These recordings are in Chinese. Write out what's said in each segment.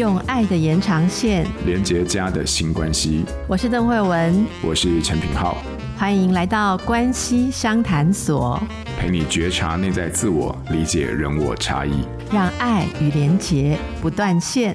用爱的延长线连接家的新关系。我是邓慧文，我是陈品浩，欢迎来到关系商谈所，陪你觉察内在自我，理解人我差异，让爱与连结不断线。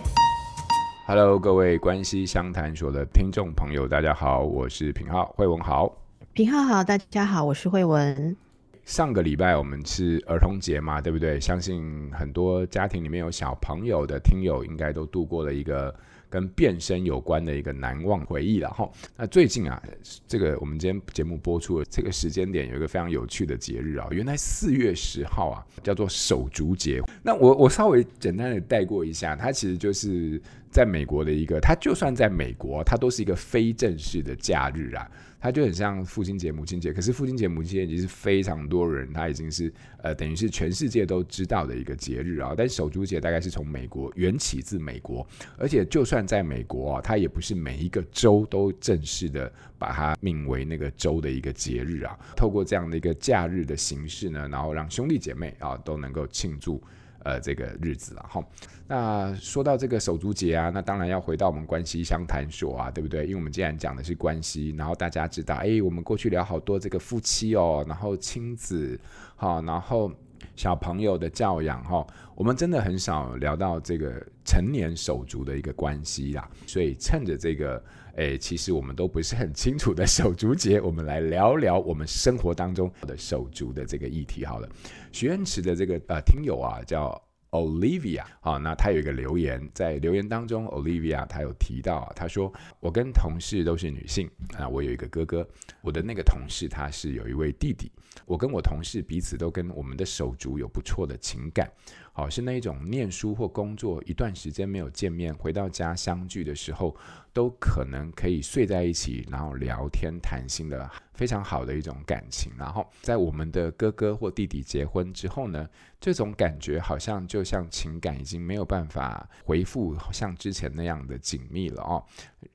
Hello，各位关系商谈所的听众朋友，大家好，我是品浩，慧文好，品浩好，大家好，我是慧文。上个礼拜我们是儿童节嘛，对不对？相信很多家庭里面有小朋友的听友，应该都度过了一个跟变声有关的一个难忘回忆了哈。那最近啊，这个我们今天节目播出的这个时间点，有一个非常有趣的节日啊，原来四月十号啊，叫做手足节。那我我稍微简单的带过一下，它其实就是在美国的一个，它就算在美国，它都是一个非正式的假日啊。它就很像父亲节、母亲节，可是父亲节、母亲节已经是非常多人，他已经是呃，等于是全世界都知道的一个节日啊。但手足节大概是从美国缘起自美国，而且就算在美国啊，它也不是每一个州都正式的把它命为那个州的一个节日啊。透过这样的一个假日的形式呢，然后让兄弟姐妹啊都能够庆祝。呃，这个日子了哈。那说到这个手足节啊，那当然要回到我们关系相谈所啊，对不对？因为我们既然讲的是关系，然后大家知道，哎，我们过去聊好多这个夫妻哦，然后亲子，哈，然后小朋友的教养哈，我们真的很少聊到这个成年手足的一个关系啦。所以趁着这个，哎，其实我们都不是很清楚的手足节，我们来聊聊我们生活当中的手足的这个议题好了。许愿池的这个呃听友啊，叫 Olivia 啊，那他有一个留言，在留言当中，Olivia 他有提到啊，他说我跟同事都是女性啊，我有一个哥哥，我的那个同事他是有一位弟弟，我跟我同事彼此都跟我们的手足有不错的情感。好，是那一种念书或工作一段时间没有见面，回到家相聚的时候，都可能可以睡在一起，然后聊天谈心的非常好的一种感情。然后在我们的哥哥或弟弟结婚之后呢，这种感觉好像就像情感已经没有办法回复像之前那样的紧密了哦，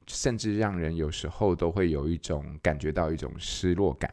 甚至让人有时候都会有一种感觉到一种失落感。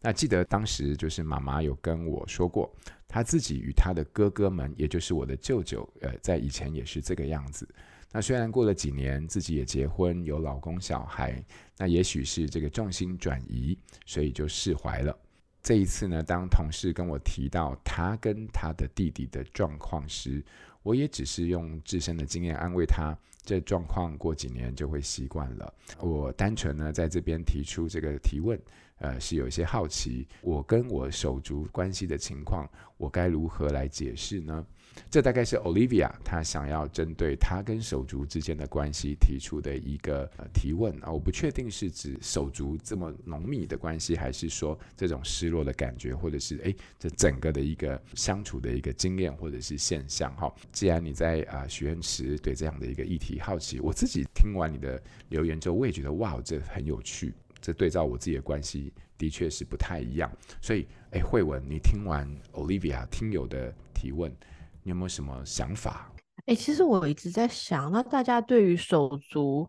那记得当时就是妈妈有跟我说过。他自己与他的哥哥们，也就是我的舅舅，呃，在以前也是这个样子。那虽然过了几年，自己也结婚，有老公小孩，那也许是这个重心转移，所以就释怀了。这一次呢，当同事跟我提到他跟他的弟弟的状况时，我也只是用自身的经验安慰他，这状况过几年就会习惯了。我单纯呢在这边提出这个提问。呃，是有一些好奇，我跟我手足关系的情况，我该如何来解释呢？这大概是 Olivia 她想要针对她跟手足之间的关系提出的一个、呃、提问啊，我不确定是指手足这么浓密的关系，还是说这种失落的感觉，或者是哎，这整个的一个相处的一个经验或者是现象哈。既然你在啊许愿池对这样的一个议题好奇，我自己听完你的留言之后，我也觉得哇，这很有趣。这对照我自己的关系，的确是不太一样。所以，哎，慧文，你听完 Olivia 听友的提问，你有没有什么想法？哎，其实我一直在想，那大家对于手足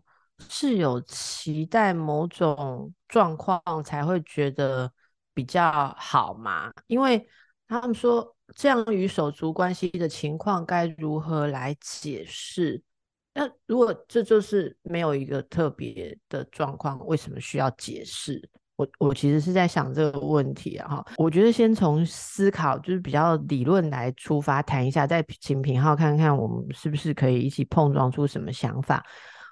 是有期待某种状况才会觉得比较好吗？因为他们说，这样与手足关系的情况该如何来解释？那如果这就是没有一个特别的状况，为什么需要解释？我我其实是在想这个问题啊哈。我觉得先从思考就是比较理论来出发谈一下，再请平浩看看我们是不是可以一起碰撞出什么想法。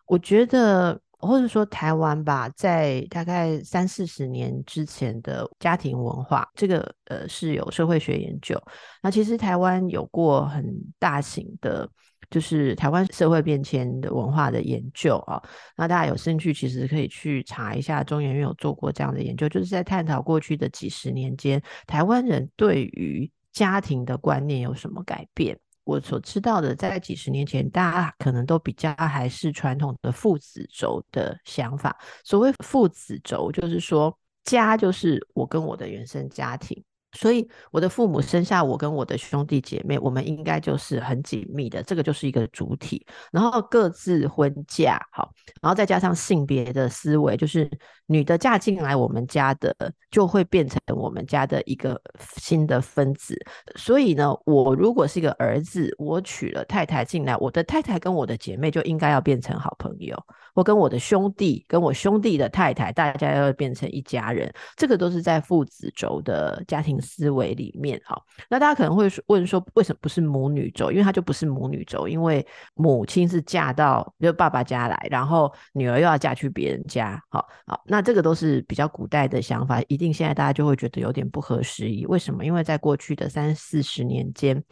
我觉得或者说台湾吧，在大概三四十年之前的家庭文化，这个呃是有社会学研究。那其实台湾有过很大型的。就是台湾社会变迁的文化的研究啊，那大家有兴趣其实可以去查一下，中研院有做过这样的研究，就是在探讨过去的几十年间，台湾人对于家庭的观念有什么改变。我所知道的，在几十年前，大家可能都比较还是传统的父子轴的想法。所谓父子轴，就是说家就是我跟我的原生家庭。所以我的父母生下我跟我的兄弟姐妹，我们应该就是很紧密的，这个就是一个主体。然后各自婚嫁，好，然后再加上性别的思维，就是女的嫁进来我们家的，就会变成我们家的一个新的分子。所以呢，我如果是一个儿子，我娶了太太进来，我的太太跟我的姐妹就应该要变成好朋友。我跟我的兄弟，跟我兄弟的太太，大家要变成一家人。这个都是在父子轴的家庭思维里面。好，那大家可能会问说，为什么不是母女轴？因为它就不是母女轴，因为母亲是嫁到就爸爸家来，然后女儿又要嫁去别人家。好，好，那这个都是比较古代的想法，一定现在大家就会觉得有点不合时宜。为什么？因为在过去的三四十年间，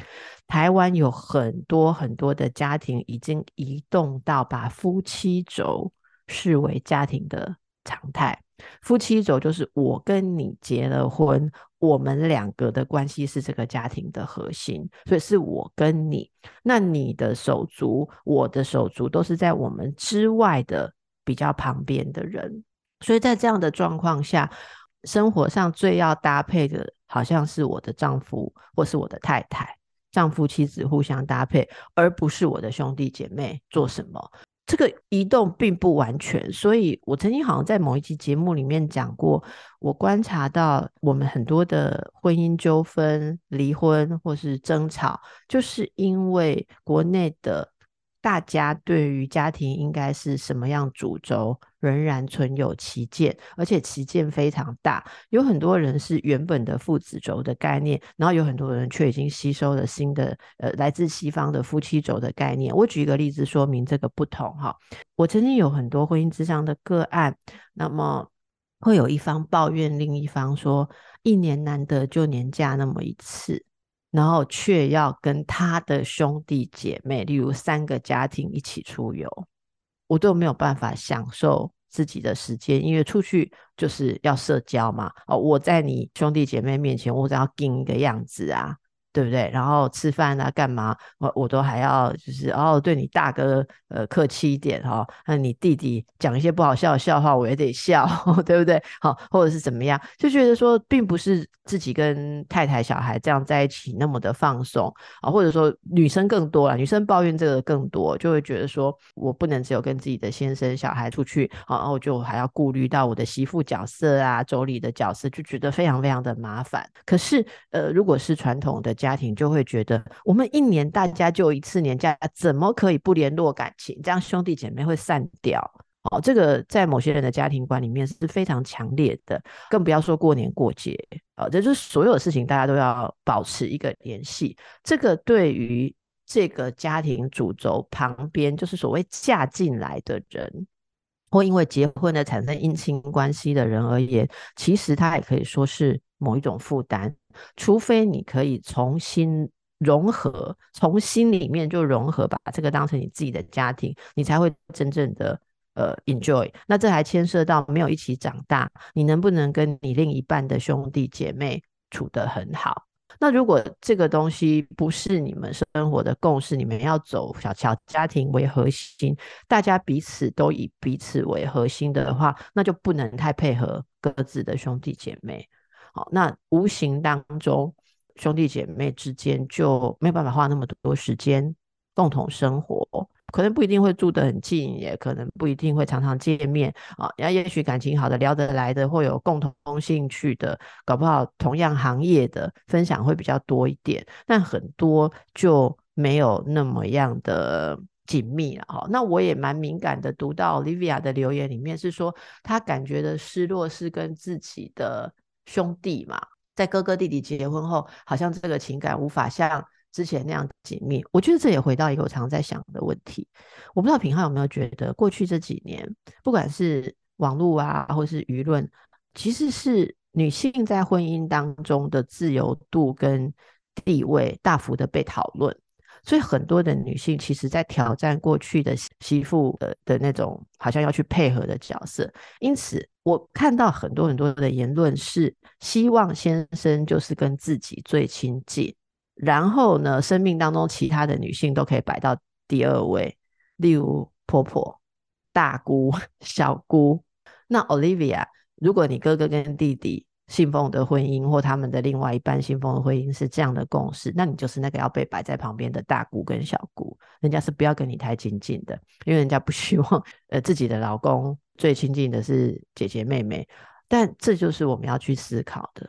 台湾有很多很多的家庭已经移动到把夫妻轴。视为家庭的常态，夫妻轴就是我跟你结了婚，我们两个的关系是这个家庭的核心，所以是我跟你，那你的手足，我的手足都是在我们之外的比较旁边的人，所以在这样的状况下，生活上最要搭配的，好像是我的丈夫或是我的太太，丈夫妻子互相搭配，而不是我的兄弟姐妹做什么。这个移动并不完全，所以我曾经好像在某一期节目里面讲过，我观察到我们很多的婚姻纠纷、离婚或是争吵，就是因为国内的。大家对于家庭应该是什么样主轴，仍然存有歧见，而且歧见非常大。有很多人是原本的父子轴的概念，然后有很多人却已经吸收了新的，呃，来自西方的夫妻轴的概念。我举一个例子说明这个不同哈。我曾经有很多婚姻咨商的个案，那么会有一方抱怨另一方说，一年难得就年假那么一次。然后却要跟他的兄弟姐妹，例如三个家庭一起出游，我都没有办法享受自己的时间，因为出去就是要社交嘛。哦，我在你兄弟姐妹面前，我只要定一个样子啊。对不对？然后吃饭啊，干嘛？我我都还要就是哦，对你大哥呃客气一点哈。那你弟弟讲一些不好笑的笑话，我也得笑，对不对？好，或者是怎么样，就觉得说，并不是自己跟太太、小孩这样在一起那么的放松啊，或者说女生更多了，女生抱怨这个更多，就会觉得说我不能只有跟自己的先生、小孩出去，然后就还要顾虑到我的媳妇角色啊、妯娌的角色，就觉得非常非常的麻烦。可是呃，如果是传统的。家庭就会觉得，我们一年大家就一次年假，怎么可以不联络感情？这样兄弟姐妹会散掉。哦，这个在某些人的家庭观里面是非常强烈的，更不要说过年过节。哦，这就是所有事情大家都要保持一个联系。这个对于这个家庭主轴旁边，就是所谓嫁进来的人，或因为结婚的产生姻亲关系的人而言，其实他也可以说是某一种负担。除非你可以重新融合，从心里面就融合，把这个当成你自己的家庭，你才会真正的呃 enjoy。那这还牵涉到没有一起长大，你能不能跟你另一半的兄弟姐妹处得很好？那如果这个东西不是你们生活的共识，你们要走小小家庭为核心，大家彼此都以彼此为核心的话，那就不能太配合各自的兄弟姐妹。好，那无形当中，兄弟姐妹之间就没有办法花那么多时间共同生活，可能不一定会住得很近，也可能不一定会常常见面啊。然后也许感情好的、聊得来的，或有共同兴趣的，搞不好同样行业的分享会比较多一点，但很多就没有那么样的紧密了。哈，那我也蛮敏感的，读到 Olivia 的留言里面是说，她感觉的失落是跟自己的。兄弟嘛，在哥哥弟弟结婚后，好像这个情感无法像之前那样紧密。我觉得这也回到一个我常在想的问题。我不知道品浩有没有觉得，过去这几年，不管是网络啊，或是舆论，其实是女性在婚姻当中的自由度跟地位大幅的被讨论。所以很多的女性其实在挑战过去的媳妇的的那种好像要去配合的角色，因此我看到很多很多的言论是希望先生就是跟自己最亲近，然后呢，生命当中其他的女性都可以摆到第二位，例如婆婆、大姑、小姑。那 Olivia，如果你哥哥跟弟弟，信奉的婚姻或他们的另外一半信奉的婚姻是这样的共识，那你就是那个要被摆在旁边的大姑跟小姑，人家是不要跟你太亲近的，因为人家不希望呃自己的老公最亲近的是姐姐妹妹，但这就是我们要去思考的，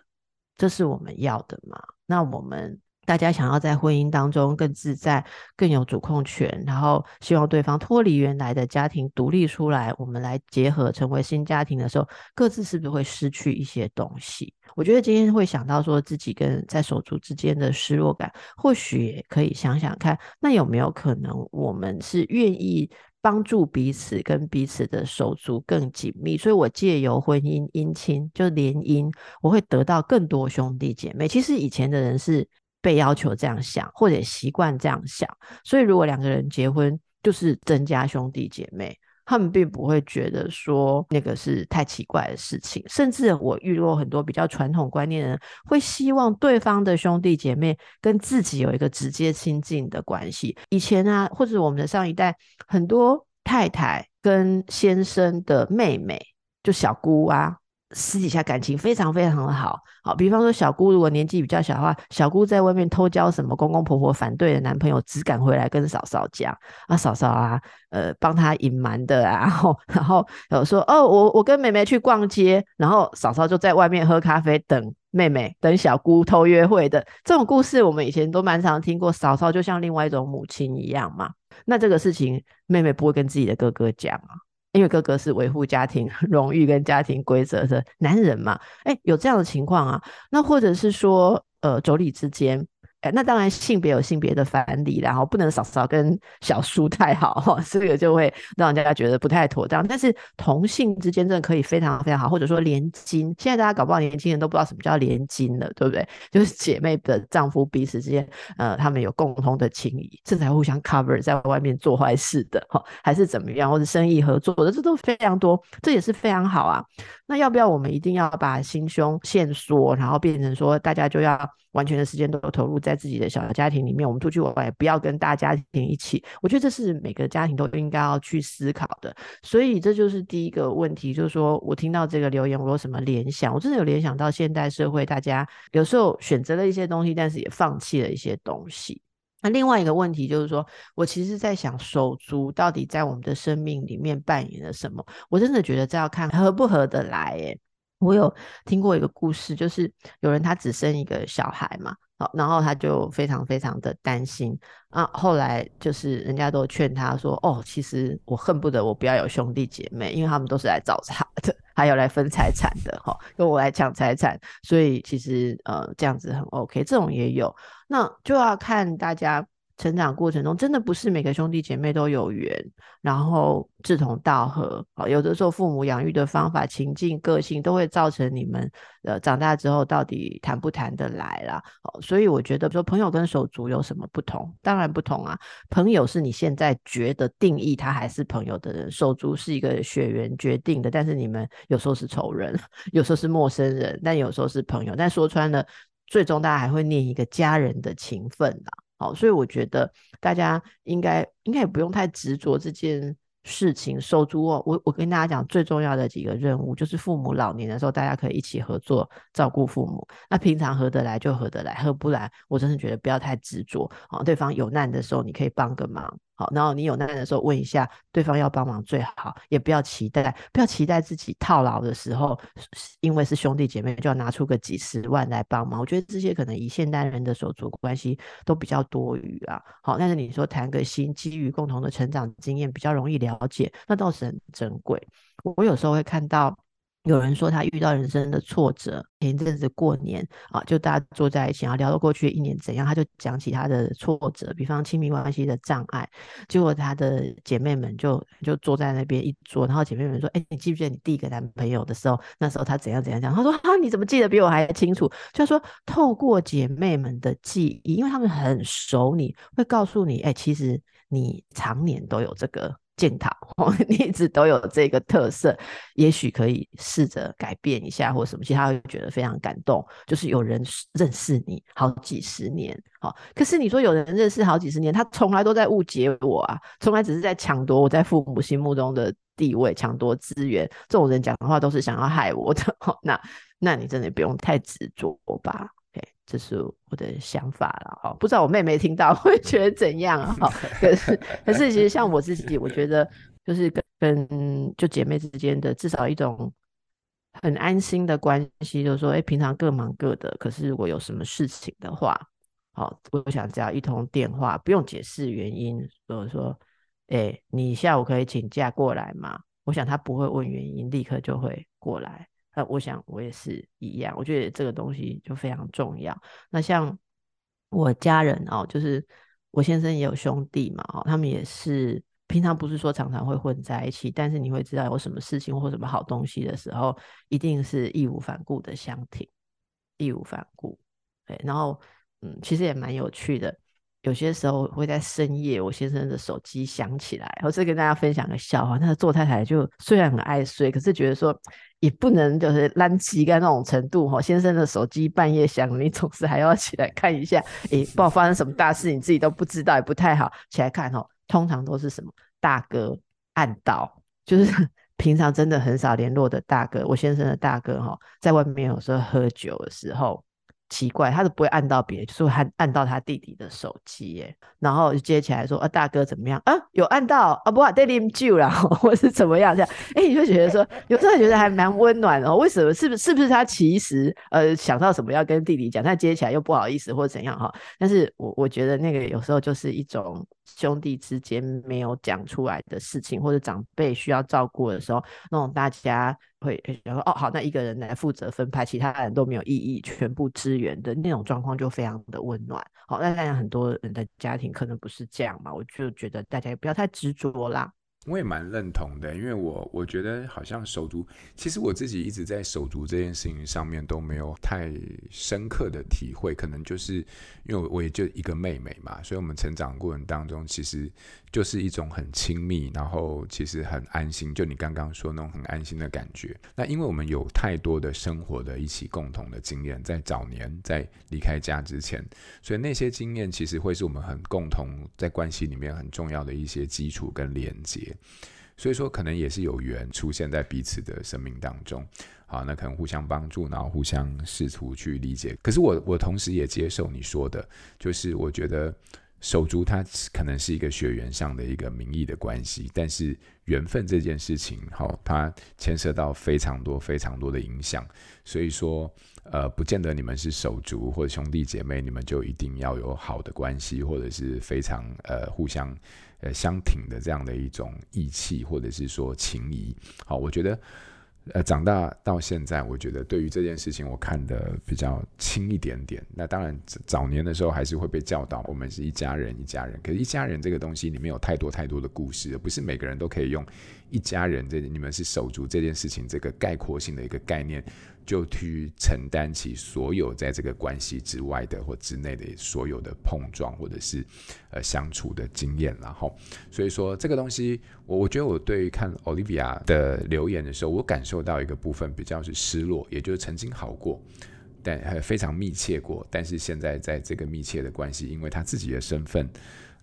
这是我们要的吗？那我们。大家想要在婚姻当中更自在、更有主控权，然后希望对方脱离原来的家庭独立出来，我们来结合成为新家庭的时候，各自是不是会失去一些东西？我觉得今天会想到说自己跟在手足之间的失落感，或许也可以想想看，那有没有可能我们是愿意帮助彼此，跟彼此的手足更紧密？所以我借由婚姻姻亲就联姻，我会得到更多兄弟姐妹。其实以前的人是。被要求这样想，或者习惯这样想，所以如果两个人结婚就是增加兄弟姐妹，他们并不会觉得说那个是太奇怪的事情。甚至我遇过很多比较传统观念的人，会希望对方的兄弟姐妹跟自己有一个直接亲近的关系。以前啊，或者我们的上一代，很多太太跟先生的妹妹，就小姑啊。私底下感情非常非常的好，好，比方说小姑如果年纪比较小的话，小姑在外面偷交什么公公婆婆反对的男朋友，只敢回来跟嫂嫂讲，啊嫂嫂啊，呃帮她隐瞒的啊，然后然后有说哦我我跟妹妹去逛街，然后嫂嫂就在外面喝咖啡等妹妹，等小姑偷约会的。这种故事，我们以前都蛮常听过，嫂嫂就像另外一种母亲一样嘛，那这个事情妹妹不会跟自己的哥哥讲啊。因为哥哥是维护家庭 荣誉跟家庭规则的男人嘛，哎，有这样的情况啊，那或者是说，呃，妯娌之间。那当然，性别有性别的藩篱，然后不能嫂嫂跟小叔太好，这个就会让人家觉得不太妥当。但是同性之间真的可以非常非常好，或者说连襟。现在大家搞不好年轻人都不知道什么叫连襟了，对不对？就是姐妹的丈夫彼此之间，呃，他们有共同的情谊，这才互相 cover 在外面做坏事的，哈，还是怎么样，或者生意合作的，这都非常多，这也是非常好啊。那要不要我们一定要把心胸限缩，然后变成说大家就要完全的时间都投入在自己的小家庭里面？我们出去玩也不要跟大家庭一起。我觉得这是每个家庭都应该要去思考的。所以这就是第一个问题，就是说我听到这个留言，我有什么联想？我真的有联想到现代社会，大家有时候选择了一些东西，但是也放弃了一些东西。那另外一个问题就是说，我其实在想，手足到底在我们的生命里面扮演了什么？我真的觉得这要看合不合得来。诶，我有听过一个故事，就是有人他只生一个小孩嘛。好，然后他就非常非常的担心啊。后来就是人家都劝他说：“哦，其实我恨不得我不要有兄弟姐妹，因为他们都是来找茬的，还有来分财产的，哈，跟我来抢财产。所以其实呃这样子很 OK，这种也有。那就要看大家。”成长过程中，真的不是每个兄弟姐妹都有缘，然后志同道合。有的时候父母养育的方法、情境、个性，都会造成你们呃长大之后到底谈不谈得来啦。所以我觉得说朋友跟手足有什么不同？当然不同啊。朋友是你现在觉得定义他还是朋友的人，手足是一个血缘决定的，但是你们有时候是仇人，有时候是陌生人，但有时候是朋友。但说穿了，最终大家还会念一个家人的情分啦。好，所以我觉得大家应该应该也不用太执着这件事情。收租哦，我我跟大家讲最重要的几个任务，就是父母老年的时候，大家可以一起合作照顾父母。那平常合得来就合得来，合不来，我真的觉得不要太执着。啊，对方有难的时候，你可以帮个忙。好，然后你有难的时候问一下对方要帮忙最好，也不要期待，不要期待自己套牢的时候，因为是兄弟姐妹就要拿出个几十万来帮忙。我觉得这些可能以现代人的手足关系都比较多余啊。好，但是你说谈个心，基于共同的成长经验，比较容易了解，那倒是很珍贵。我有时候会看到。有人说他遇到人生的挫折，前一阵子过年啊，就大家坐在一起，然后聊到过去一年怎样，他就讲起他的挫折，比方亲密关系的障碍。结果他的姐妹们就就坐在那边一桌，然后姐妹们说：“哎，你记不记得你第一个男朋友的时候，那时候他怎样怎样讲？”他说：“啊，你怎么记得比我还清楚？”就说，透过姐妹们的记忆，因为他们很熟你，你会告诉你：“哎，其实你常年都有这个。”检讨，你一直都有这个特色，也许可以试着改变一下，或什么，其他会觉得非常感动。就是有人认识你好几十年，好，可是你说有人认识好几十年，他从来都在误解我啊，从来只是在抢夺我在父母心目中的地位，抢夺资源。这种人讲的话都是想要害我的，那那你真的不用太执着吧。这是我的想法了哈，不知道我妹妹听到会觉得怎样啊？哈，可是可是其实像我自己，我觉得就是跟跟就姐妹之间的至少一种很安心的关系，就是说，哎，平常各忙各的，可是如果有什么事情的话，好，我想只要一通电话，不用解释原因，说说，哎，你下午可以请假过来吗？我想他不会问原因，立刻就会过来。呃，我想我也是一样，我觉得这个东西就非常重要。那像我家人哦，就是我先生也有兄弟嘛，哦，他们也是平常不是说常常会混在一起，但是你会知道有什么事情或什么好东西的时候，一定是义无反顾的相挺，义无反顾。对，然后嗯，其实也蛮有趣的。有些时候会在深夜，我先生的手机响起来，我是跟大家分享个笑话。那个做太太就虽然很爱睡，可是觉得说也不能就是懒起干那种程度哈。先生的手机半夜响，你总是还要起来看一下，诶，不知道发生什么大事，你自己都不知道，也不太好起来看哦。通常都是什么大哥按到，就是 平常真的很少联络的大哥。我先生的大哥哈，在外面有时候喝酒的时候。奇怪，他都不会按到别人，就是会按按到他弟弟的手机耶，然后就接起来说：“啊，大哥怎么样？啊，有按到啊，不啊，带你救了，或是怎么样？这样，哎、你就觉得说，有时候觉得还蛮温暖的。为什么？是不是？是不是他其实呃想到什么要跟弟弟讲，但接起来又不好意思或者怎样哈？但是我我觉得那个有时候就是一种兄弟之间没有讲出来的事情，或者长辈需要照顾的时候，那种大家。会然后哦好，那一个人来负责分派，其他人都没有异议，全部支援的那种状况就非常的温暖。好，那当然很多人的家庭可能不是这样嘛，我就觉得大家也不要太执着啦。我也蛮认同的，因为我我觉得好像手足，其实我自己一直在手足这件事情上面都没有太深刻的体会，可能就是因为我也就一个妹妹嘛，所以我们成长过程当中其实就是一种很亲密，然后其实很安心，就你刚刚说那种很安心的感觉。那因为我们有太多的生活的一起共同的经验，在早年在离开家之前，所以那些经验其实会是我们很共同在关系里面很重要的一些基础跟连接。所以说，可能也是有缘出现在彼此的生命当中，好，那可能互相帮助，然后互相试图去理解。可是我，我同时也接受你说的，就是我觉得手足它可能是一个血缘上的一个名义的关系，但是缘分这件事情，好，它牵涉到非常多非常多的影响。所以说，呃，不见得你们是手足或者兄弟姐妹，你们就一定要有好的关系，或者是非常呃互相。呃，相挺的这样的一种义气，或者是说情谊。好，我觉得，呃，长大到现在，我觉得对于这件事情，我看的比较轻一点点。那当然，早年的时候还是会被教导，我们是一家人，一家人。可是，一家人这个东西里面有太多太多的故事，不是每个人都可以用一家人这你们是手足这件事情这个概括性的一个概念。就去承担起所有在这个关系之外的或之内的所有的碰撞，或者是呃相处的经验，然后所以说这个东西，我我觉得我对于看 Olivia 的留言的时候，我感受到一个部分比较是失落，也就是曾经好过，但还非常密切过，但是现在在这个密切的关系，因为他自己的身份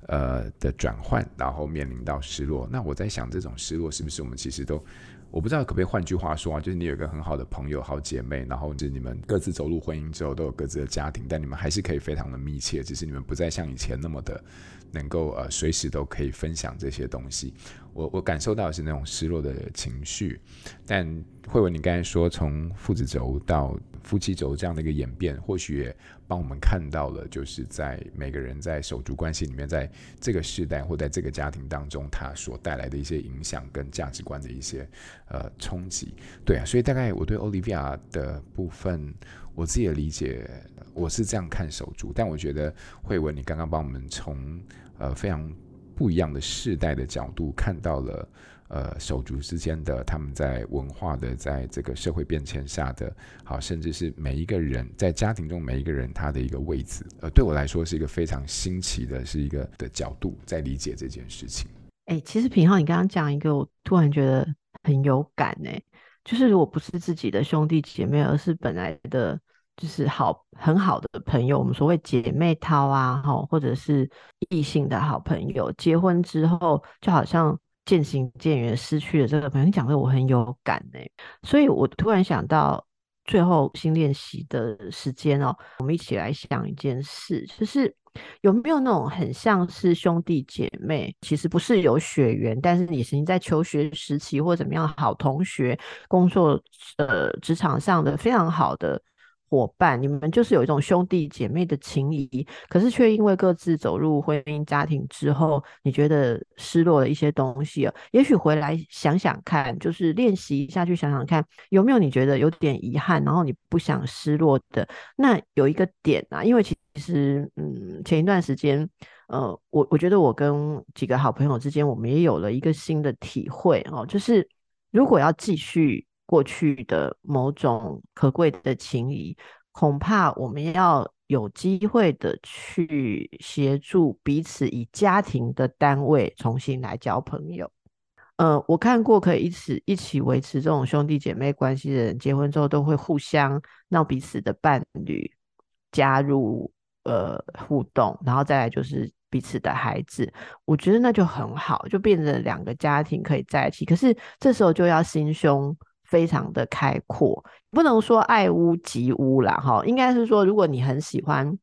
呃的转换，然后面临到失落。那我在想，这种失落是不是我们其实都？我不知道可不可以换句话说啊，就是你有一个很好的朋友、好姐妹，然后就是你们各自走入婚姻之后都有各自的家庭，但你们还是可以非常的密切，只是你们不再像以前那么的能够呃随时都可以分享这些东西。我我感受到的是那种失落的情绪，但慧文，你刚才说从父子轴到夫妻轴这样的一个演变，或许也帮我们看到了，就是在每个人在手足关系里面，在这个世代或在这个家庭当中，他所带来的一些影响跟价值观的一些呃冲击。对啊，所以大概我对 Olivia 的部分，我自己的理解，我是这样看手足，但我觉得慧文，你刚刚帮我们从呃非常。不一样的世代的角度看到了，呃，手足之间的他们在文化的在这个社会变迁下的，好，甚至是每一个人在家庭中每一个人他的一个位置，呃，对我来说是一个非常新奇的，是一个的角度在理解这件事情。哎、其实品浩，你刚刚讲一个，我突然觉得很有感哎、就是如果不是自己的兄弟姐妹，而是本来的。就是好很好的朋友，我们所谓姐妹淘啊，哈或者是异性的好朋友，结婚之后就好像渐行渐远，失去了这个朋友。你讲的我很有感哎，所以我突然想到最后新练习的时间哦，我们一起来想一件事，就是有没有那种很像是兄弟姐妹，其实不是有血缘，但是你曾经在求学时期或怎么样好同学，工作呃职场上的非常好的。伙伴，你们就是有一种兄弟姐妹的情谊，可是却因为各自走入婚姻家庭之后，你觉得失落了一些东西了。也许回来想想看，就是练习一下去想想看，有没有你觉得有点遗憾，然后你不想失落的。那有一个点啊，因为其实，嗯，前一段时间，呃，我我觉得我跟几个好朋友之间，我们也有了一个新的体会哦，就是如果要继续。过去的某种可贵的情谊，恐怕我们要有机会的去协助彼此以家庭的单位重新来交朋友。呃，我看过可以一起一起维持这种兄弟姐妹关系的人，结婚之后都会互相让彼此的伴侣加入呃互动，然后再来就是彼此的孩子，我觉得那就很好，就变成两个家庭可以在一起。可是这时候就要心胸。非常的开阔，不能说爱屋及乌啦，哈，应该是说，如果你很喜欢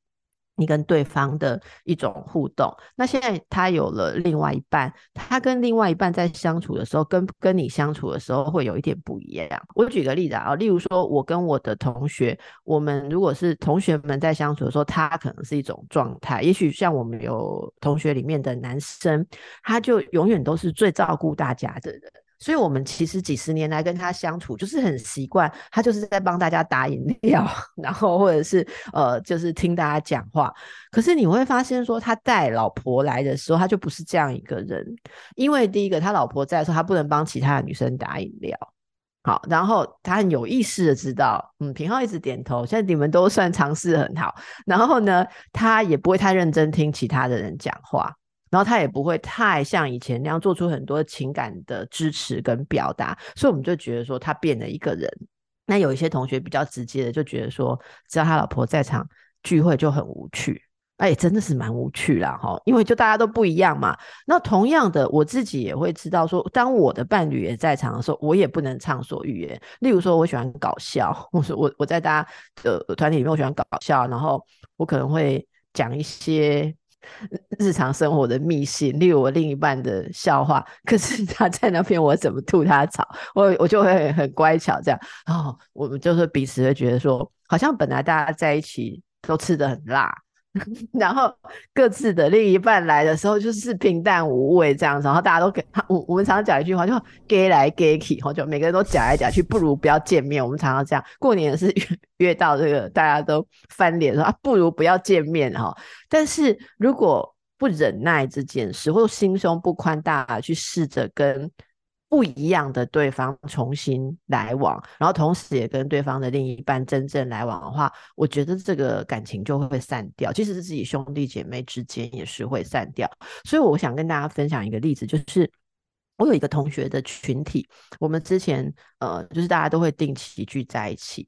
你跟对方的一种互动，那现在他有了另外一半，他跟另外一半在相处的时候，跟跟你相处的时候会有一点不一样。我举个例子啊，例如说，我跟我的同学，我们如果是同学们在相处的时候，他可能是一种状态，也许像我们有同学里面的男生，他就永远都是最照顾大家的人。所以，我们其实几十年来跟他相处，就是很习惯，他就是在帮大家打饮料，然后或者是呃，就是听大家讲话。可是你会发现，说他带老婆来的时候，他就不是这样一个人。因为第一个，他老婆在的时候，他不能帮其他的女生打饮料。好，然后他很有意识的知道，嗯，平浩一直点头，现在你们都算尝试很好。然后呢，他也不会太认真听其他的人讲话。然后他也不会太像以前那样做出很多情感的支持跟表达，所以我们就觉得说他变了一个人。那有一些同学比较直接的就觉得说，只要他老婆在场，聚会就很无趣。哎，真的是蛮无趣啦哈，因为就大家都不一样嘛。那同样的，我自己也会知道说，当我的伴侣也在场的时候，我也不能畅所欲言。例如说，我喜欢搞笑，我说我我在大家的团体里面，我喜欢搞笑，然后我可能会讲一些。日常生活的密信，例如我另一半的笑话，可是他在那边，我怎么吐他槽，我我就会很乖巧这样，然后我们就是彼此会觉得说，好像本来大家在一起都吃得很辣。然后各自的另一半来的时候就是平淡无味这样子，然后大家都给 我我们常常讲一句话，就 gay 来 gay 去，就每个人都讲来讲去，不如不要见面。我们常常这样，过年是 约到这个大家都翻脸说啊，不如不要见面哈。但是如果不忍耐这件事，或心胸不宽大，去试着跟。不一样的对方重新来往，然后同时也跟对方的另一半真正来往的话，我觉得这个感情就会散掉。即使是自己兄弟姐妹之间也是会散掉。所以我想跟大家分享一个例子，就是我有一个同学的群体，我们之前呃，就是大家都会定期聚在一起。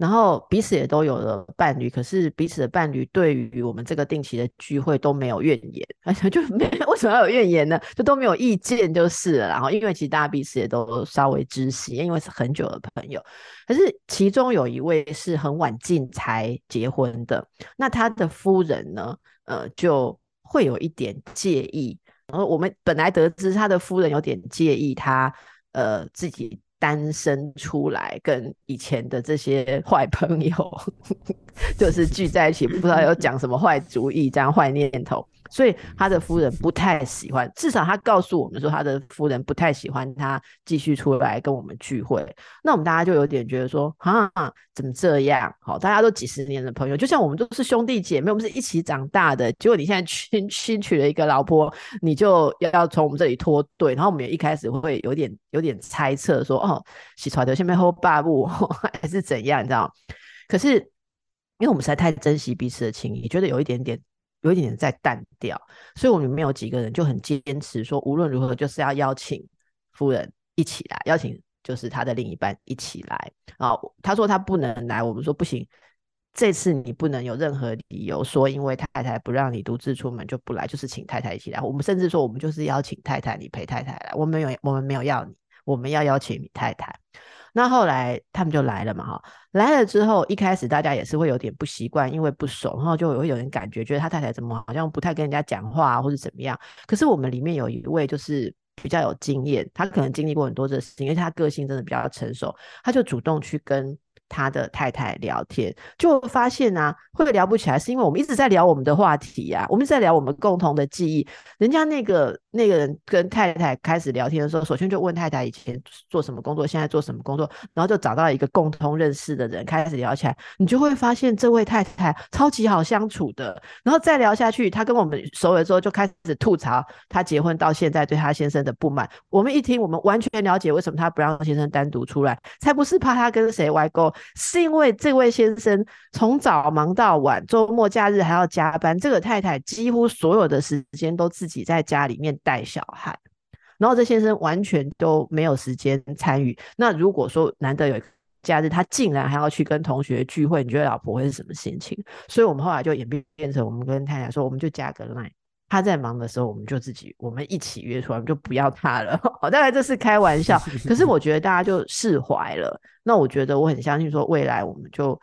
然后彼此也都有了伴侣，可是彼此的伴侣对于我们这个定期的聚会都没有怨言，而且就没 为什么要有怨言呢？就都没有意见就是了。然后因为其实大家彼此也都稍微知悉，因为是很久的朋友。可是其中有一位是很晚近才结婚的，那他的夫人呢，呃，就会有一点介意。然后我们本来得知他的夫人有点介意他，呃，自己。单身出来跟以前的这些坏朋友，就是聚在一起，不知道要讲什么坏主意，这样坏念头。所以他的夫人不太喜欢，至少他告诉我们说，他的夫人不太喜欢他继续出来跟我们聚会。那我们大家就有点觉得说，啊，怎么这样？好，大家都几十年的朋友，就像我们都是兄弟姐妹，我们是一起长大的。结果你现在新新娶了一个老婆，你就要要从我们这里脱队。然后我们也一开始会有点有点猜测说，哦，洗出来的下面后爸不 还是怎样？你知道？可是因为我们实在太珍惜彼此的情谊，觉得有一点点。有一点在淡掉，所以我们里面有几个人就很坚持说，无论如何就是要邀请夫人一起来，邀请就是他的另一半一起来啊。他说他不能来，我们说不行，这次你不能有任何理由说因为太太不让你独自出门就不来，就是请太太一起来。我们甚至说我们就是邀请太太，你陪太太来，我们没有我们没有要你，我们要邀请你太太。那后来他们就来了嘛，哈，来了之后，一开始大家也是会有点不习惯，因为不熟，然后就会有点感觉，觉得他太太怎么好像不太跟人家讲话，或者怎么样。可是我们里面有一位就是比较有经验，他可能经历过很多这事情，因为他个性真的比较成熟，他就主动去跟。他的太太聊天，就发现啊，会聊不起来，是因为我们一直在聊我们的话题啊，我们一直在聊我们共同的记忆。人家那个那个人跟太太开始聊天的时候，首先就问太太以前做什么工作，现在做什么工作，然后就找到一个共同认识的人开始聊起来，你就会发现这位太太超级好相处的。然后再聊下去，他跟我们熟了之后，就开始吐槽他结婚到现在对他先生的不满。我们一听，我们完全了解为什么他不让先生单独出来，才不是怕他跟谁歪勾。是因为这位先生从早忙到晚，周末假日还要加班，这个太太几乎所有的时间都自己在家里面带小孩，然后这先生完全都没有时间参与。那如果说难得有假日，他竟然还要去跟同学聚会，你觉得老婆会是什么心情？所以我们后来就演变变成，我们跟太太说，我们就加个 line。他在忙的时候，我们就自己我们一起约出来，我们就不要他了。好，当然这是开玩笑，可是我觉得大家就释怀了。那我觉得我很相信，说未来我们就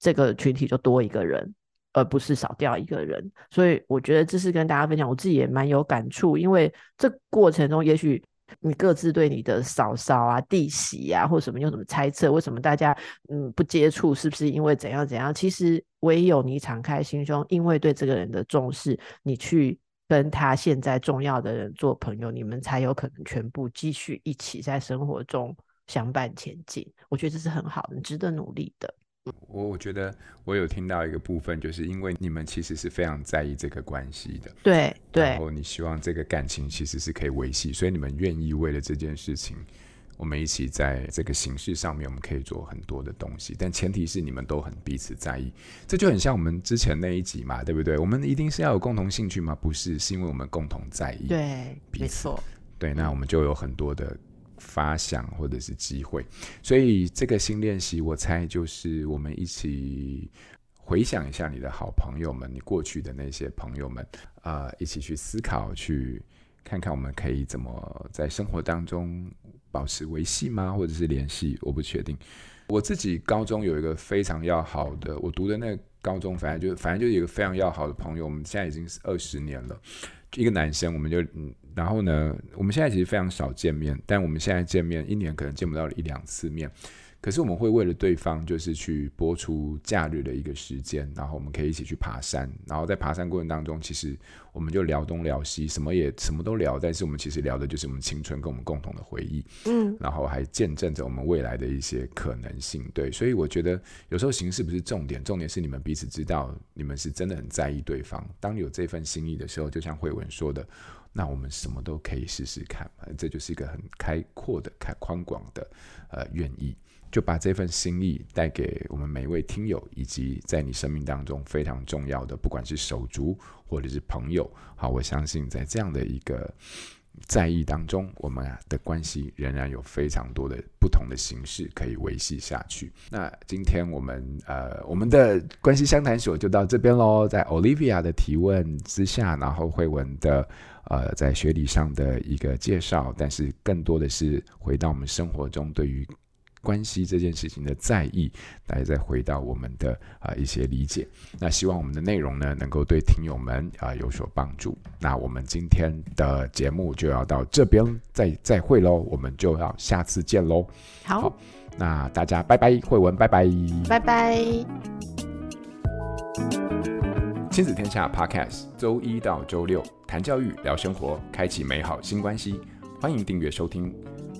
这个群体就多一个人，而不是少掉一个人。所以我觉得这是跟大家分享，我自己也蛮有感触，因为这过程中，也许你各自对你的嫂嫂啊、弟媳啊，或什么有什么猜测，为什么大家嗯不接触，是不是因为怎样怎样？其实唯有你敞开心胸，因为对这个人的重视，你去。跟他现在重要的人做朋友，你们才有可能全部继续一起在生活中相伴前进。我觉得这是很好的，值得努力的。我我觉得我有听到一个部分，就是因为你们其实是非常在意这个关系的，对对，然后你希望这个感情其实是可以维系，所以你们愿意为了这件事情。我们一起在这个形式上面，我们可以做很多的东西，但前提是你们都很彼此在意。这就很像我们之前那一集嘛，对不对？我们一定是要有共同兴趣吗？不是，是因为我们共同在意。对，没错。对，那我们就有很多的发想或者是机会。所以这个新练习，我猜就是我们一起回想一下你的好朋友们，你过去的那些朋友们啊，呃，一起去思考，去看看我们可以怎么在生活当中。保持维系吗？或者是联系？我不确定。我自己高中有一个非常要好的，我读的那个高中，反正就反正就有一个非常要好的朋友。我们现在已经是二十年了，一个男生，我们就嗯，然后呢，我们现在其实非常少见面，但我们现在见面一年可能见不到一两次面。可是我们会为了对方，就是去播出假日的一个时间，然后我们可以一起去爬山。然后在爬山过程当中，其实我们就聊东聊西，什么也什么都聊。但是我们其实聊的就是我们青春跟我们共同的回忆，嗯，然后还见证着我们未来的一些可能性。对，所以我觉得有时候形式不是重点，重点是你们彼此知道你们是真的很在意对方。当你有这份心意的时候，就像慧文说的，那我们什么都可以试试看。这就是一个很开阔的、开宽广的呃愿意。就把这份心意带给我们每一位听友，以及在你生命当中非常重要的，不管是手足或者是朋友。好，我相信在这样的一个在意当中，我们的关系仍然有非常多的不同的形式可以维系下去。那今天我们呃，我们的关系相谈所就到这边喽。在 Olivia 的提问之下，然后慧文的呃在学理上的一个介绍，但是更多的是回到我们生活中对于。关系这件事情的在意，大家再回到我们的啊、呃、一些理解。那希望我们的内容呢，能够对听友们啊、呃、有所帮助。那我们今天的节目就要到这边再再会喽，我们就要下次见喽。好，好，那大家拜拜，慧文拜拜，拜拜。亲子天下 Podcast，周一到周六谈教育，聊生活，开启美好新关系。欢迎订阅收听。